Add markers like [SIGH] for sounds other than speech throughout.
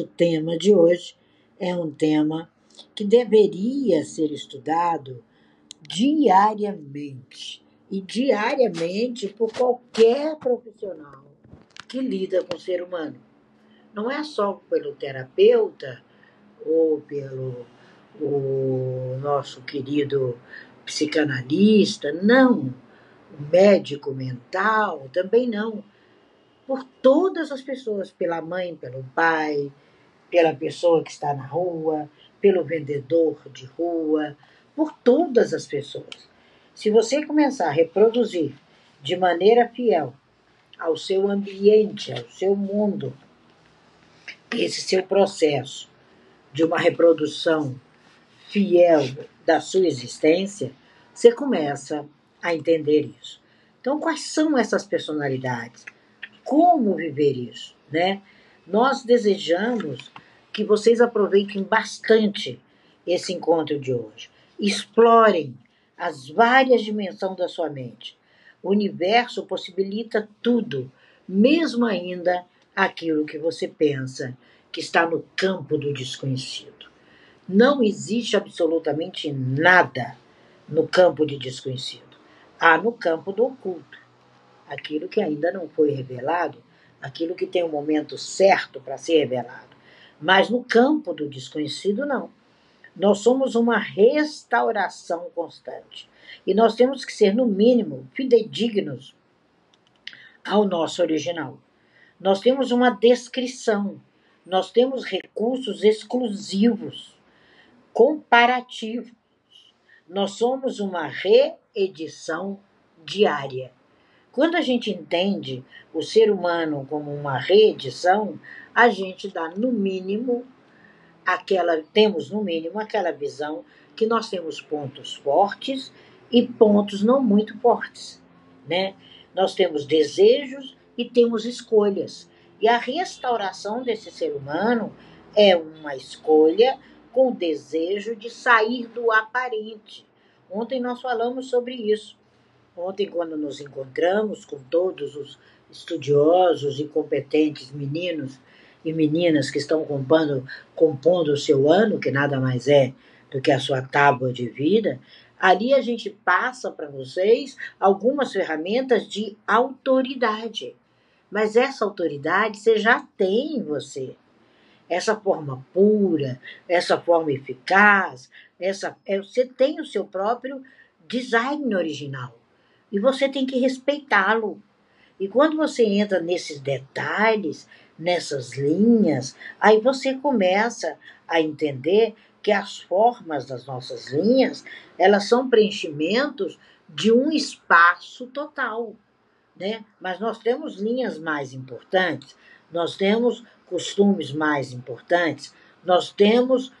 O tema de hoje é um tema que deveria ser estudado diariamente e diariamente por qualquer profissional que lida com o ser humano. Não é só pelo terapeuta ou pelo o nosso querido psicanalista, não. O médico mental, também não. Por todas as pessoas, pela mãe, pelo pai, pela pessoa que está na rua, pelo vendedor de rua, por todas as pessoas. Se você começar a reproduzir de maneira fiel ao seu ambiente, ao seu mundo, esse seu processo de uma reprodução fiel da sua existência, você começa a entender isso. Então, quais são essas personalidades? Como viver isso, né? Nós desejamos que vocês aproveitem bastante esse encontro de hoje. Explorem as várias dimensões da sua mente. O universo possibilita tudo, mesmo ainda aquilo que você pensa que está no campo do desconhecido. Não existe absolutamente nada no campo de desconhecido. Há no campo do oculto. Aquilo que ainda não foi revelado, aquilo que tem o um momento certo para ser revelado. Mas no campo do desconhecido, não. Nós somos uma restauração constante. E nós temos que ser, no mínimo, fidedignos ao nosso original. Nós temos uma descrição, nós temos recursos exclusivos, comparativos. Nós somos uma reedição diária. Quando a gente entende o ser humano como uma reedição, a gente dá no mínimo aquela temos no mínimo aquela visão que nós temos pontos fortes e pontos não muito fortes, né? Nós temos desejos e temos escolhas. E a restauração desse ser humano é uma escolha com o desejo de sair do aparente. Ontem nós falamos sobre isso. Ontem, quando nos encontramos com todos os estudiosos e competentes meninos e meninas que estão compondo, compondo o seu ano, que nada mais é do que a sua tábua de vida, ali a gente passa para vocês algumas ferramentas de autoridade. Mas essa autoridade você já tem em você. Essa forma pura, essa forma eficaz, essa, é, você tem o seu próprio design original. E você tem que respeitá-lo. E quando você entra nesses detalhes, nessas linhas, aí você começa a entender que as formas das nossas linhas, elas são preenchimentos de um espaço total, né? Mas nós temos linhas mais importantes, nós temos costumes mais importantes, nós temos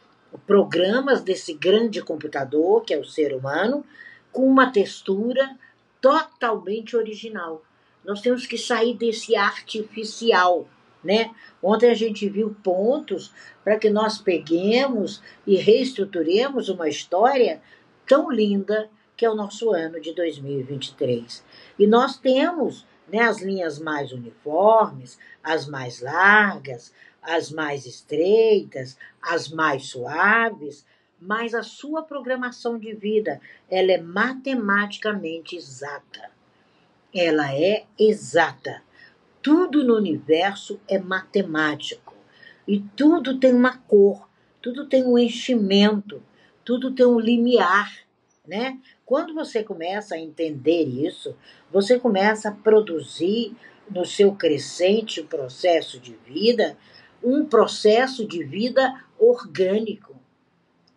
programas desse grande computador, que é o ser humano, com uma textura totalmente original. Nós temos que sair desse artificial né? Ontem a gente viu pontos para que nós peguemos e reestruturemos uma história tão linda que é o nosso ano de 2023. E nós temos né, as linhas mais uniformes, as mais largas, as mais estreitas, as mais suaves, mas a sua programação de vida ela é matematicamente exata. Ela é exata. Tudo no universo é matemático e tudo tem uma cor, tudo tem um enchimento, tudo tem um limiar, né? Quando você começa a entender isso, você começa a produzir no seu crescente processo de vida um processo de vida orgânico.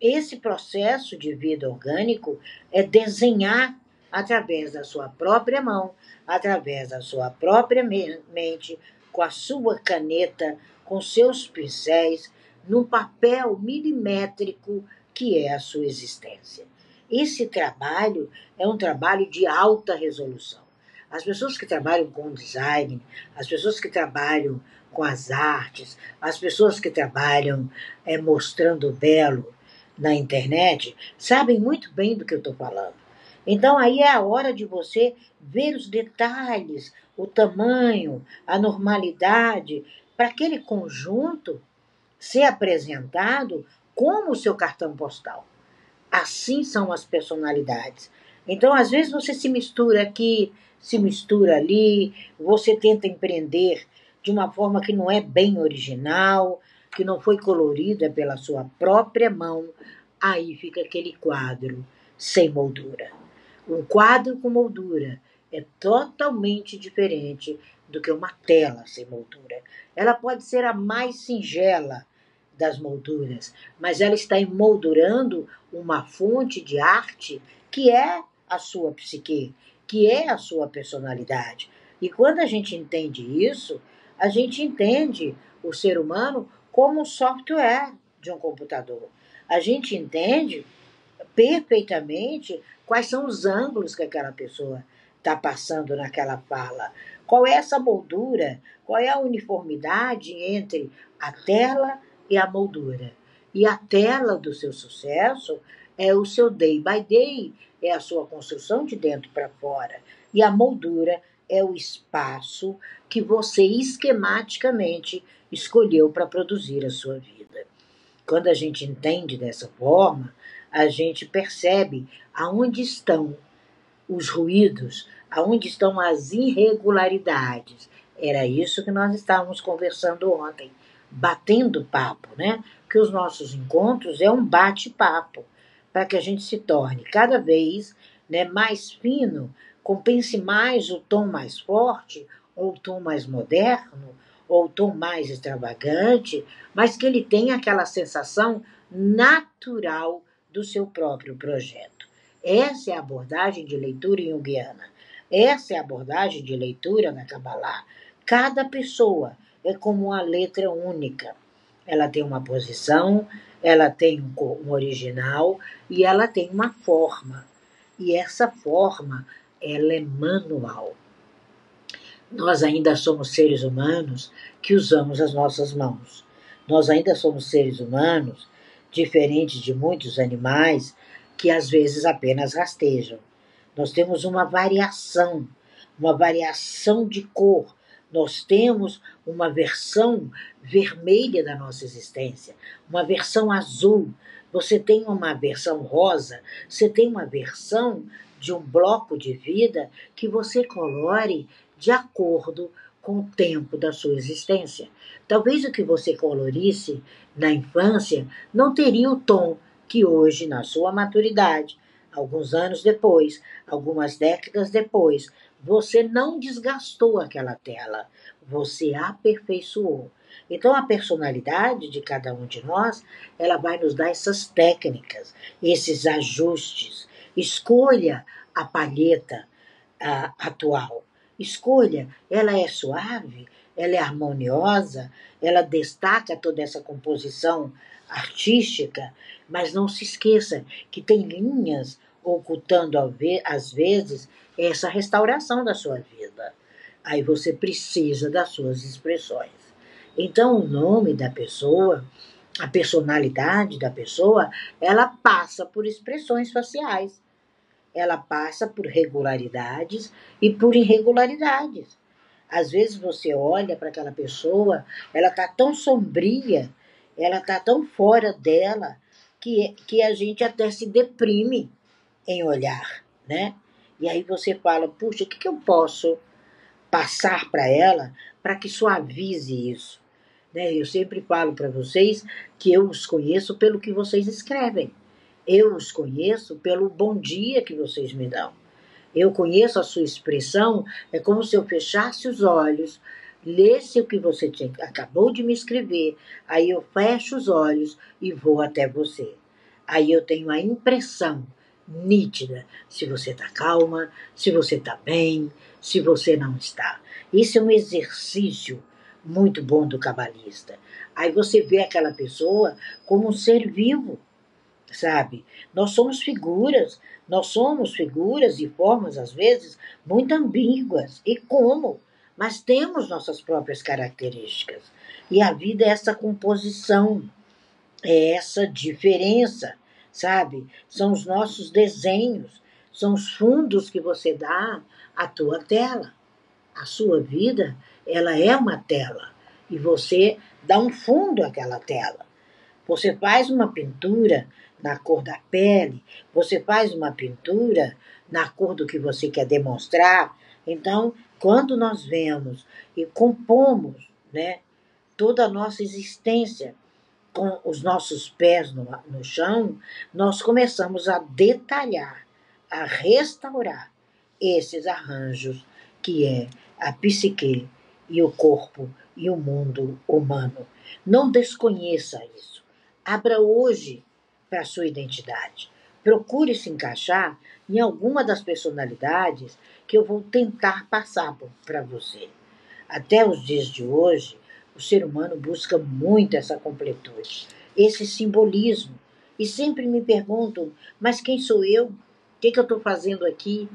Esse processo de vida orgânico é desenhar através da sua própria mão, através da sua própria mente, com a sua caneta, com seus pincéis, num papel milimétrico que é a sua existência. Esse trabalho é um trabalho de alta resolução. As pessoas que trabalham com design, as pessoas que trabalham com as artes, as pessoas que trabalham é, mostrando o belo na internet, sabem muito bem do que eu estou falando. Então aí é a hora de você ver os detalhes, o tamanho, a normalidade, para aquele conjunto ser apresentado como o seu cartão postal. Assim são as personalidades. Então, às vezes, você se mistura aqui, se mistura ali, você tenta empreender de uma forma que não é bem original, que não foi colorida pela sua própria mão, aí fica aquele quadro sem moldura. Um quadro com moldura é totalmente diferente do que uma tela sem moldura. Ela pode ser a mais singela das molduras, mas ela está emoldurando uma fonte de arte que é a sua psique, que é a sua personalidade. E quando a gente entende isso, a gente entende o ser humano como um software de um computador. A gente entende perfeitamente quais são os ângulos que aquela pessoa está passando naquela fala. Qual é essa moldura? Qual é a uniformidade entre a tela e a moldura? E a tela do seu sucesso é o seu day by day, é a sua construção de dentro para fora. E a moldura é o espaço que você esquematicamente escolheu para produzir a sua vida. Quando a gente entende dessa forma, a gente percebe aonde estão os ruídos, aonde estão as irregularidades. Era isso que nós estávamos conversando ontem, batendo papo, né? Que os nossos encontros é um bate-papo para que a gente se torne cada vez né, mais fino, compense mais o tom mais forte, ou o tom mais moderno, ou o tom mais extravagante, mas que ele tenha aquela sensação natural do seu próprio projeto. Essa é a abordagem de leitura junguiana. Essa é a abordagem de leitura na Kabbalah. Cada pessoa é como uma letra única. Ela tem uma posição, ela tem um, original e ela tem uma forma. E essa forma, ela é manual. Nós ainda somos seres humanos que usamos as nossas mãos. Nós ainda somos seres humanos, diferentes de muitos animais, que às vezes apenas rastejam. Nós temos uma variação, uma variação de cor, nós temos uma versão vermelha da nossa existência, uma versão azul. Você tem uma versão rosa, você tem uma versão de um bloco de vida que você colore de acordo com o tempo da sua existência. Talvez o que você colorisse na infância não teria o tom que hoje, na sua maturidade, alguns anos depois, algumas décadas depois, você não desgastou aquela tela, você aperfeiçoou. Então a personalidade de cada um de nós, ela vai nos dar essas técnicas, esses ajustes. Escolha a palheta uh, atual. Escolha, ela é suave, ela é harmoniosa, ela destaca toda essa composição artística, mas não se esqueça que tem linhas ocultando às vezes essa restauração da sua vida. Aí você precisa das suas expressões. Então, o nome da pessoa, a personalidade da pessoa, ela passa por expressões faciais. Ela passa por regularidades e por irregularidades. Às vezes você olha para aquela pessoa, ela está tão sombria, ela está tão fora dela, que, que a gente até se deprime em olhar, né? E aí você fala, puxa, o que, que eu posso passar para ela para que suavize isso? Né? Eu sempre falo para vocês que eu os conheço pelo que vocês escrevem. Eu os conheço pelo bom dia que vocês me dão. Eu conheço a sua expressão, é como se eu fechasse os olhos, lesse o que você tinha, acabou de me escrever, aí eu fecho os olhos e vou até você. Aí eu tenho a impressão nítida se você está calma, se você está bem, se você não está. Isso é um exercício muito bom do cabalista. Aí você vê aquela pessoa como um ser vivo, sabe? Nós somos figuras, nós somos figuras e formas, às vezes, muito ambíguas. E como? Mas temos nossas próprias características. E a vida é essa composição, é essa diferença sabe? São os nossos desenhos, são os fundos que você dá à tua tela. A sua vida, ela é uma tela e você dá um fundo àquela tela. Você faz uma pintura na cor da pele, você faz uma pintura na cor do que você quer demonstrar. Então, quando nós vemos e compomos né, toda a nossa existência com os nossos pés no, no chão, nós começamos a detalhar, a restaurar esses arranjos que é a psique e o corpo e o mundo humano. Não desconheça isso. Abra hoje para a sua identidade. Procure se encaixar em alguma das personalidades que eu vou tentar passar para você. Até os dias de hoje, o ser humano busca muito essa completude, esse simbolismo. E sempre me perguntam: mas quem sou eu? O que, que eu estou fazendo aqui?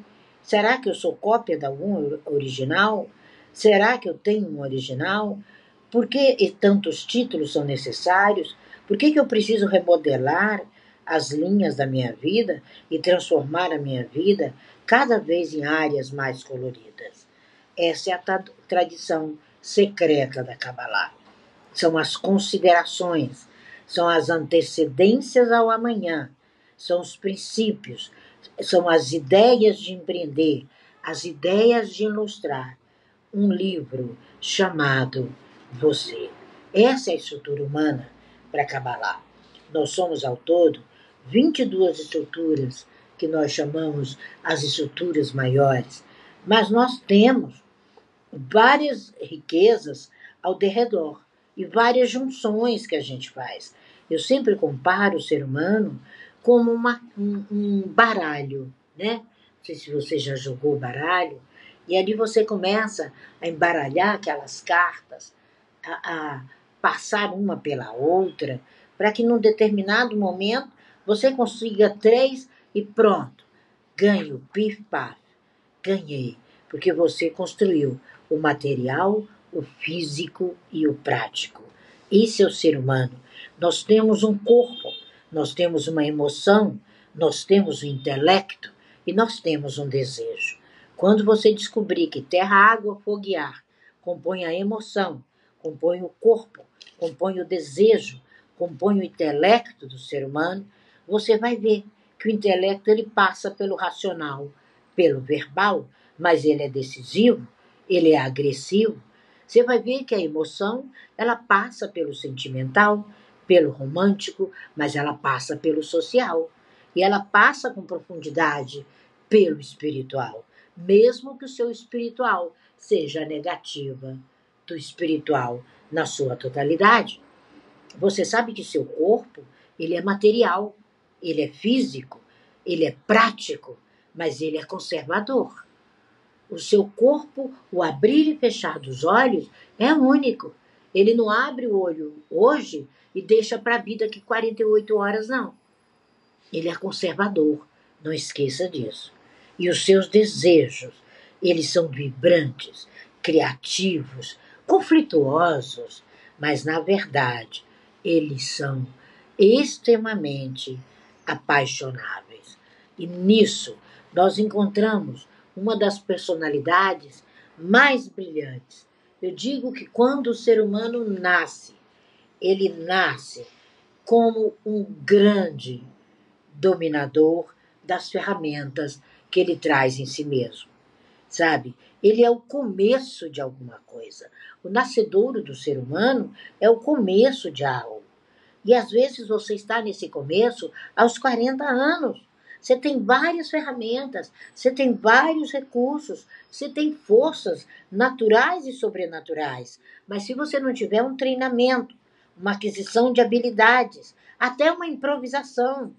Será que eu sou cópia de algum original? Será que eu tenho um original? Por que tantos títulos são necessários? Por que, que eu preciso remodelar as linhas da minha vida e transformar a minha vida cada vez em áreas mais coloridas? Essa é a tradição secreta da Kabbalah. São as considerações, são as antecedências ao amanhã, são os princípios, são as ideias de empreender, as ideias de ilustrar um livro chamado Você. Essa é a estrutura humana para Kabbalah. Nós somos ao todo 22 estruturas que nós chamamos as estruturas maiores, mas nós temos várias riquezas ao derredor e várias junções que a gente faz. Eu sempre comparo o ser humano como uma, um, um baralho, né? Não sei se você já jogou baralho. E ali você começa a embaralhar aquelas cartas, a, a passar uma pela outra, para que num determinado momento você consiga três e pronto. Ganho, pif-paf. Ganhei, porque você construiu o material, o físico e o prático. Esse é o ser humano. Nós temos um corpo, nós temos uma emoção, nós temos um intelecto e nós temos um desejo. Quando você descobrir que terra, água, fogo e ar compõem a emoção, compõem o corpo, compõem o desejo, compõem o intelecto do ser humano, você vai ver que o intelecto ele passa pelo racional, pelo verbal, mas ele é decisivo, ele é agressivo. Você vai ver que a emoção ela passa pelo sentimental, pelo romântico, mas ela passa pelo social e ela passa com profundidade pelo espiritual, mesmo que o seu espiritual seja negativa do espiritual na sua totalidade. Você sabe que seu corpo ele é material, ele é físico, ele é prático, mas ele é conservador. O seu corpo, o abrir e fechar dos olhos, é único. Ele não abre o olho hoje e deixa para a vida aqui 48 horas, não. Ele é conservador, não esqueça disso. E os seus desejos, eles são vibrantes, criativos, conflituosos, mas na verdade eles são extremamente apaixonáveis. E nisso nós encontramos uma das personalidades mais brilhantes. Eu digo que quando o ser humano nasce, ele nasce como um grande dominador das ferramentas que ele traz em si mesmo. Sabe? Ele é o começo de alguma coisa. O nascedouro do ser humano é o começo de algo. E às vezes você está nesse começo aos 40 anos. Você tem várias ferramentas, você tem vários recursos, você tem forças naturais e sobrenaturais. Mas se você não tiver um treinamento, uma aquisição de habilidades, até uma improvisação,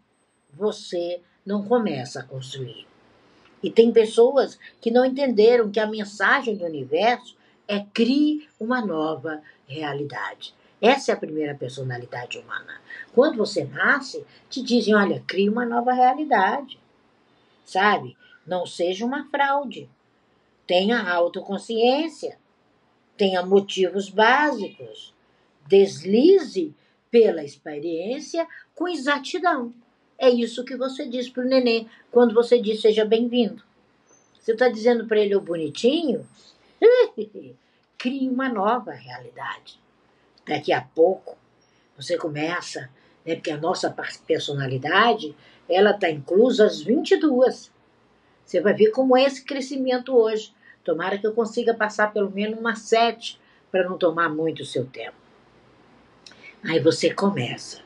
você não começa a construir. E tem pessoas que não entenderam que a mensagem do universo é crie uma nova realidade. Essa é a primeira personalidade humana. Quando você nasce, te dizem: olha, crie uma nova realidade. Sabe? Não seja uma fraude. Tenha autoconsciência. Tenha motivos básicos. Deslize pela experiência com exatidão. É isso que você diz para o neném quando você diz seja bem-vindo. Você está dizendo para ele o bonitinho? [LAUGHS] Crie uma nova realidade. Daqui a pouco, você começa, né, porque a nossa personalidade, ela está inclusa às 22. Você vai ver como é esse crescimento hoje. Tomara que eu consiga passar pelo menos umas sete para não tomar muito o seu tempo. Aí você começa.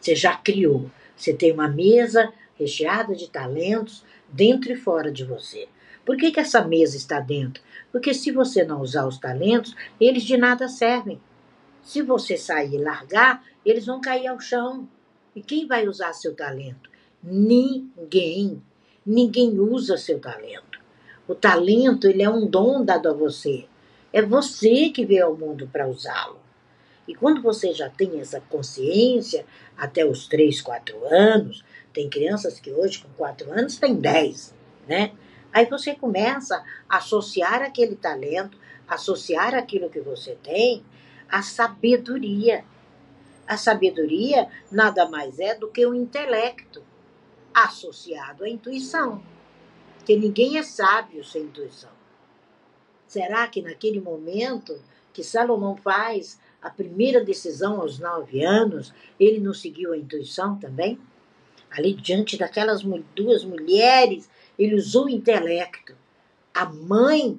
Você já criou. Você tem uma mesa recheada de talentos dentro e fora de você. Por que, que essa mesa está dentro? Porque se você não usar os talentos, eles de nada servem. Se você sair e largar, eles vão cair ao chão. E quem vai usar seu talento? Ninguém. Ninguém usa seu talento. O talento ele é um dom dado a você. É você que veio ao mundo para usá-lo. E quando você já tem essa consciência, até os 3, 4 anos, tem crianças que hoje com 4 anos têm 10, né? Aí você começa a associar aquele talento, associar aquilo que você tem à sabedoria. A sabedoria nada mais é do que o intelecto associado à intuição. Que ninguém é sábio sem intuição. Será que naquele momento que Salomão faz a primeira decisão aos nove anos, ele não seguiu a intuição também? Ali diante daquelas duas mulheres, ele usou o intelecto. A mãe,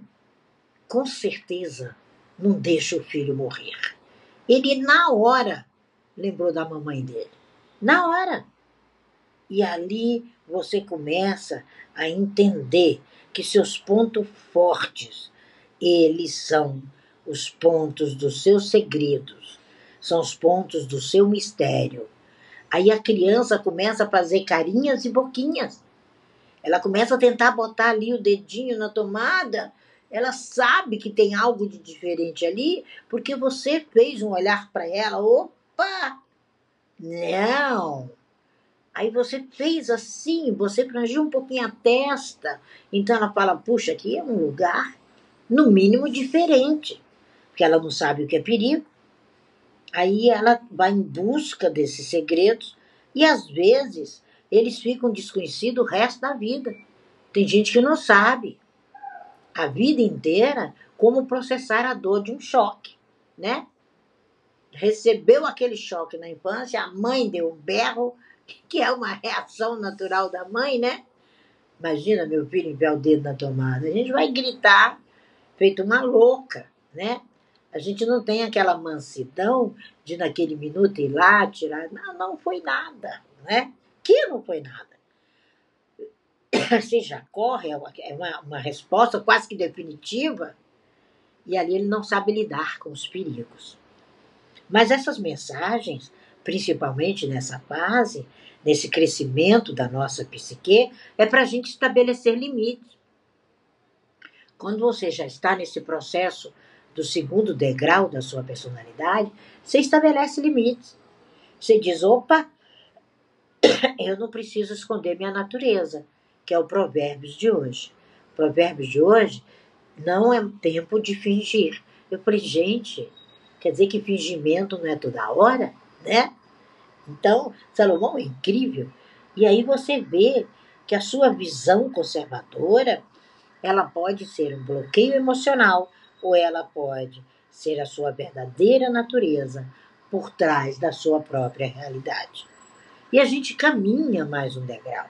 com certeza, não deixa o filho morrer. Ele, na hora, lembrou da mamãe dele. Na hora. E ali você começa a entender que seus pontos fortes, eles são os pontos dos seus segredos, são os pontos do seu mistério. Aí a criança começa a fazer carinhas e boquinhas. Ela começa a tentar botar ali o dedinho na tomada. Ela sabe que tem algo de diferente ali, porque você fez um olhar para ela. Opa! Não! Aí você fez assim, você frangiu um pouquinho a testa. Então ela fala: puxa, aqui é um lugar, no mínimo, diferente. Porque ela não sabe o que é perigo. Aí ela vai em busca desses segredos e às vezes eles ficam desconhecidos o resto da vida. Tem gente que não sabe a vida inteira como processar a dor de um choque, né? Recebeu aquele choque na infância, a mãe deu um berro, que é uma reação natural da mãe, né? Imagina meu filho enfiar o dedo na tomada. A gente vai gritar, feito uma louca, né? A gente não tem aquela mansidão de naquele minuto ir lá tirar. Não, não foi nada, né? Que não foi nada. Você [COUGHS] já corre, é uma, é uma resposta quase que definitiva, e ali ele não sabe lidar com os perigos. Mas essas mensagens, principalmente nessa fase, nesse crescimento da nossa psique, é para a gente estabelecer limites. Quando você já está nesse processo do segundo degrau da sua personalidade, você estabelece limites. Você diz: opa, [COUGHS] eu não preciso esconder minha natureza, que é o Provérbios de hoje. Provérbios de hoje não é tempo de fingir. Eu falei, gente, quer dizer que fingimento não é toda hora, né? Então, Salomão é incrível. E aí você vê que a sua visão conservadora, ela pode ser um bloqueio emocional ou ela pode ser a sua verdadeira natureza por trás da sua própria realidade. E a gente caminha mais um degrau.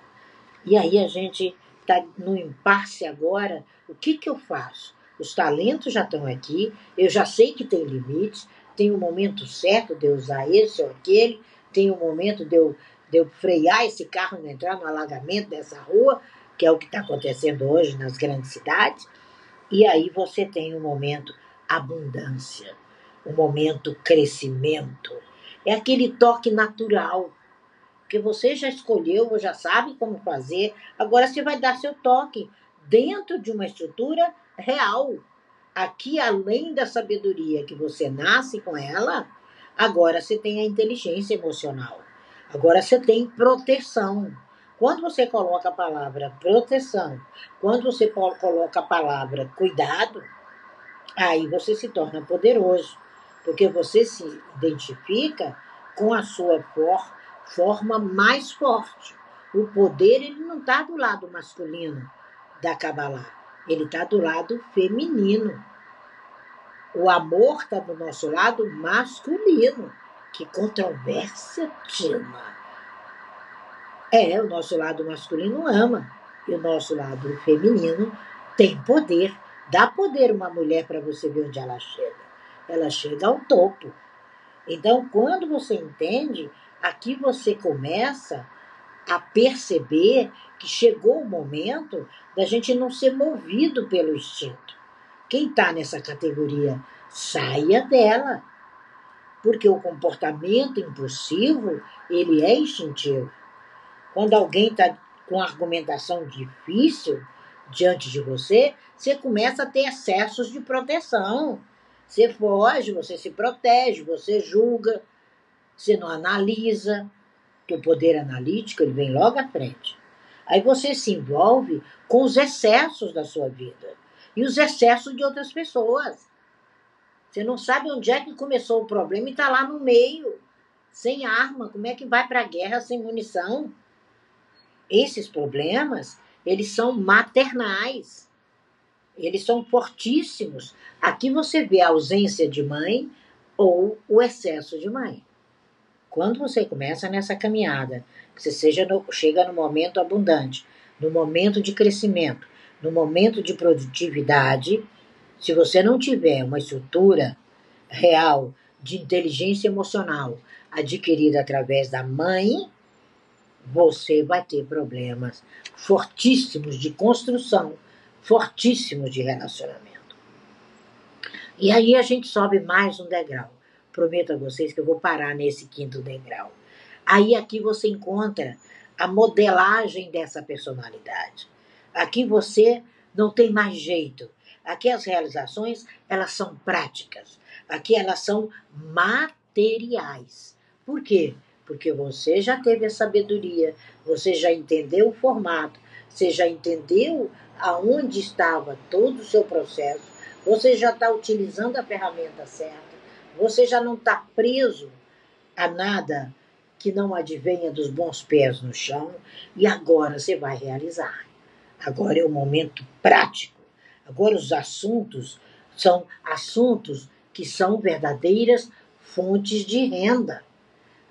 E aí a gente está no impasse agora. O que, que eu faço? Os talentos já estão aqui, eu já sei que tem limites, tem o um momento certo de eu usar esse ou aquele, tem o um momento de eu, de eu frear esse carro e entrar no alagamento dessa rua, que é o que está acontecendo hoje nas grandes cidades. E aí você tem o um momento abundância, o um momento crescimento. É aquele toque natural porque você já escolheu, já sabe como fazer, agora você vai dar seu toque dentro de uma estrutura real. Aqui, além da sabedoria que você nasce com ela, agora você tem a inteligência emocional. Agora você tem proteção. Quando você coloca a palavra proteção, quando você coloca a palavra cuidado, aí você se torna poderoso, porque você se identifica com a sua força forma mais forte. O poder ele não está do lado masculino da Kabbalah, ele está do lado feminino. O amor está do nosso lado masculino. Que controvérsia, Tina. É, o nosso lado masculino ama. E o nosso lado feminino tem poder. Dá poder uma mulher para você ver onde ela chega. Ela chega ao topo. Então, quando você entende, aqui você começa a perceber que chegou o momento da gente não ser movido pelo instinto. Quem está nessa categoria, saia dela. Porque o comportamento impulsivo, ele é instintivo. Quando alguém está com argumentação difícil diante de você, você começa a ter excessos de proteção. Você foge, você se protege, você julga, você não analisa, que o poder analítico ele vem logo à frente. Aí você se envolve com os excessos da sua vida e os excessos de outras pessoas. Você não sabe onde é que começou o problema e está lá no meio, sem arma. Como é que vai para a guerra sem munição? Esses problemas, eles são maternais. Eles são fortíssimos. Aqui você vê a ausência de mãe ou o excesso de mãe. Quando você começa nessa caminhada, que você seja no, chega no momento abundante, no momento de crescimento, no momento de produtividade, se você não tiver uma estrutura real de inteligência emocional adquirida através da mãe, você vai ter problemas fortíssimos de construção, fortíssimos de relacionamento. E aí a gente sobe mais um degrau. Prometo a vocês que eu vou parar nesse quinto degrau. Aí aqui você encontra a modelagem dessa personalidade. Aqui você não tem mais jeito. Aqui as realizações, elas são práticas. Aqui elas são materiais. Por quê? Porque você já teve a sabedoria, você já entendeu o formato, você já entendeu aonde estava todo o seu processo, você já está utilizando a ferramenta certa, você já não está preso a nada que não advenha dos bons pés no chão e agora você vai realizar. Agora é o momento prático. Agora os assuntos são assuntos que são verdadeiras fontes de renda.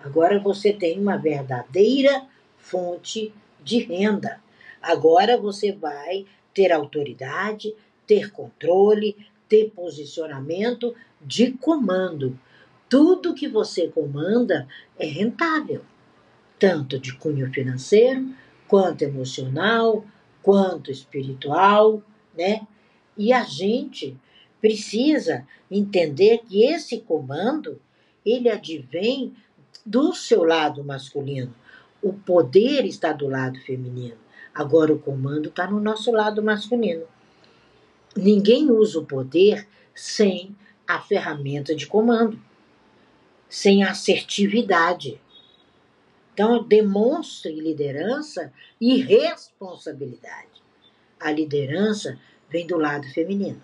Agora você tem uma verdadeira fonte de renda. Agora você vai ter autoridade, ter controle, ter posicionamento de comando. Tudo que você comanda é rentável, tanto de cunho financeiro, quanto emocional, quanto espiritual, né? E a gente precisa entender que esse comando ele advém do seu lado masculino. O poder está do lado feminino. Agora o comando está no nosso lado masculino. Ninguém usa o poder sem a ferramenta de comando, sem assertividade. Então, demonstre liderança e responsabilidade. A liderança vem do lado feminino.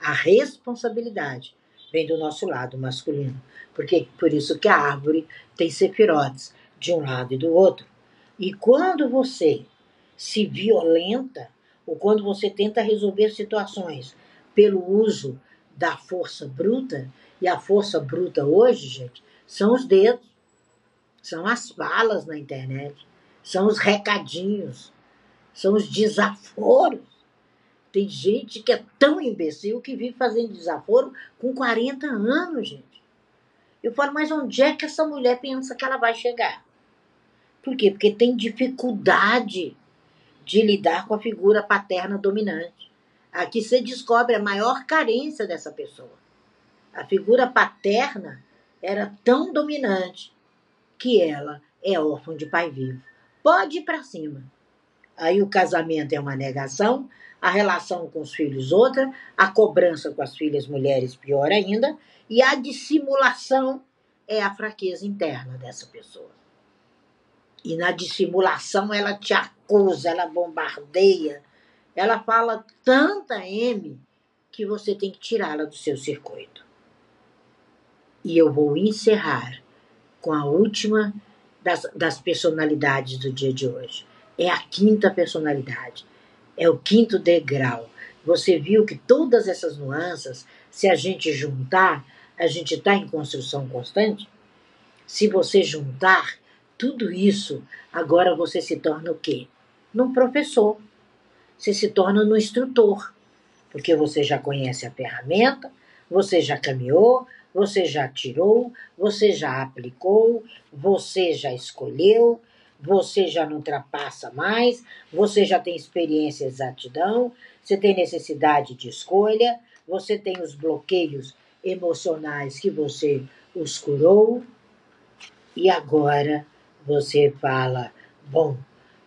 A responsabilidade vem do nosso lado masculino. Porque por isso que a árvore tem sefirotes de um lado e do outro. E quando você se violenta, ou quando você tenta resolver situações pelo uso da força bruta, e a força bruta hoje, gente, são os dedos, são as falas na internet, são os recadinhos, são os desaforos. Tem gente que é tão imbecil que vive fazendo desaforo com 40 anos, gente. Eu falo, mas onde é que essa mulher pensa que ela vai chegar? Por quê? Porque tem dificuldade de lidar com a figura paterna dominante. Aqui você descobre a maior carência dessa pessoa. A figura paterna era tão dominante que ela é órfã de pai vivo. Pode ir para cima. Aí o casamento é uma negação, a relação com os filhos outra, a cobrança com as filhas mulheres pior ainda, e a dissimulação é a fraqueza interna dessa pessoa. E na dissimulação ela te acusa, ela bombardeia, ela fala tanta M que você tem que tirá-la do seu circuito. E eu vou encerrar com a última das, das personalidades do dia de hoje. É a quinta personalidade, é o quinto degrau Você viu que todas essas nuances, se a gente juntar, a gente está em construção constante? Se você juntar tudo isso, agora você se torna o quê? Num professor. Você se torna no instrutor. Porque você já conhece a ferramenta, você já caminhou, você já tirou, você já aplicou, você já escolheu, você já não ultrapassa mais, você já tem experiência e exatidão, você tem necessidade de escolha, você tem os bloqueios emocionais que você os curou, e agora você fala: bom,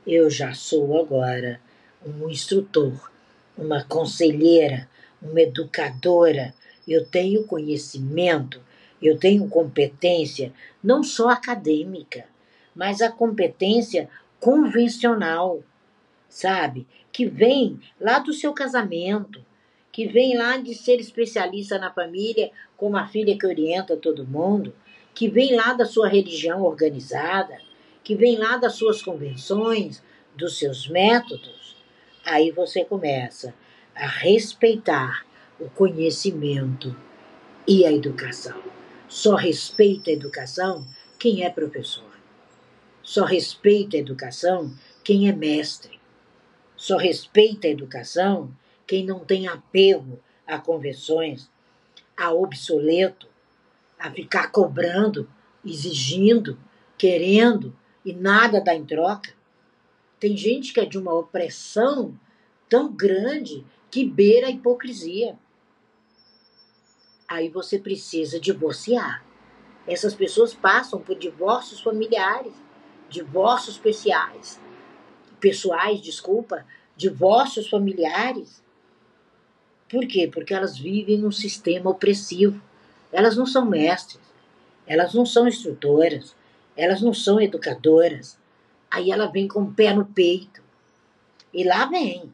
eu já sou agora um instrutor, uma conselheira, uma educadora, eu tenho conhecimento, eu tenho competência, não só acadêmica, mas a competência convencional, sabe? Que vem lá do seu casamento, que vem lá de ser especialista na família, como a filha que orienta todo mundo, que vem lá da sua religião organizada, que vem lá das suas convenções, dos seus métodos, aí você começa a respeitar o conhecimento e a educação. Só respeita a educação quem é professor. Só respeita a educação quem é mestre. Só respeita a educação quem não tem apego a convenções, a obsoleto, a ficar cobrando, exigindo, querendo e nada dá em troca. Tem gente que é de uma opressão tão grande que beira a hipocrisia aí você precisa divorciar. Essas pessoas passam por divórcios familiares, divórcios especiais, pessoais, desculpa, divórcios familiares. Por quê? Porque elas vivem num sistema opressivo. Elas não são mestres, elas não são instrutoras, elas não são educadoras. Aí ela vem com o pé no peito. E lá vem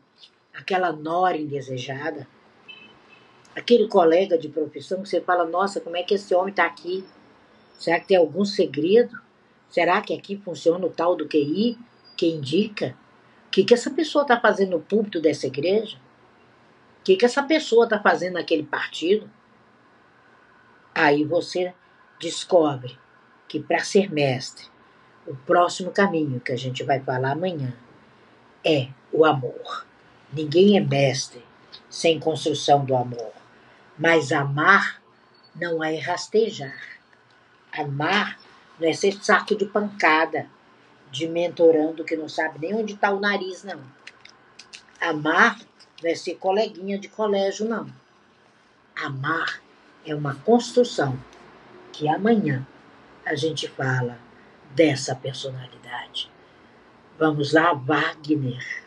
aquela nora indesejada aquele colega de profissão que você fala, nossa, como é que esse homem está aqui? Será que tem algum segredo? Será que aqui funciona o tal do QI que indica? O que, que essa pessoa está fazendo no púlpito dessa igreja? O que, que essa pessoa está fazendo naquele partido? Aí você descobre que para ser mestre, o próximo caminho que a gente vai falar amanhã é o amor. Ninguém é mestre sem construção do amor. Mas amar não é rastejar. Amar não é ser saco de pancada, de mentorando que não sabe nem onde está o nariz, não. Amar não é ser coleguinha de colégio, não. Amar é uma construção que amanhã a gente fala dessa personalidade. Vamos lá, Wagner.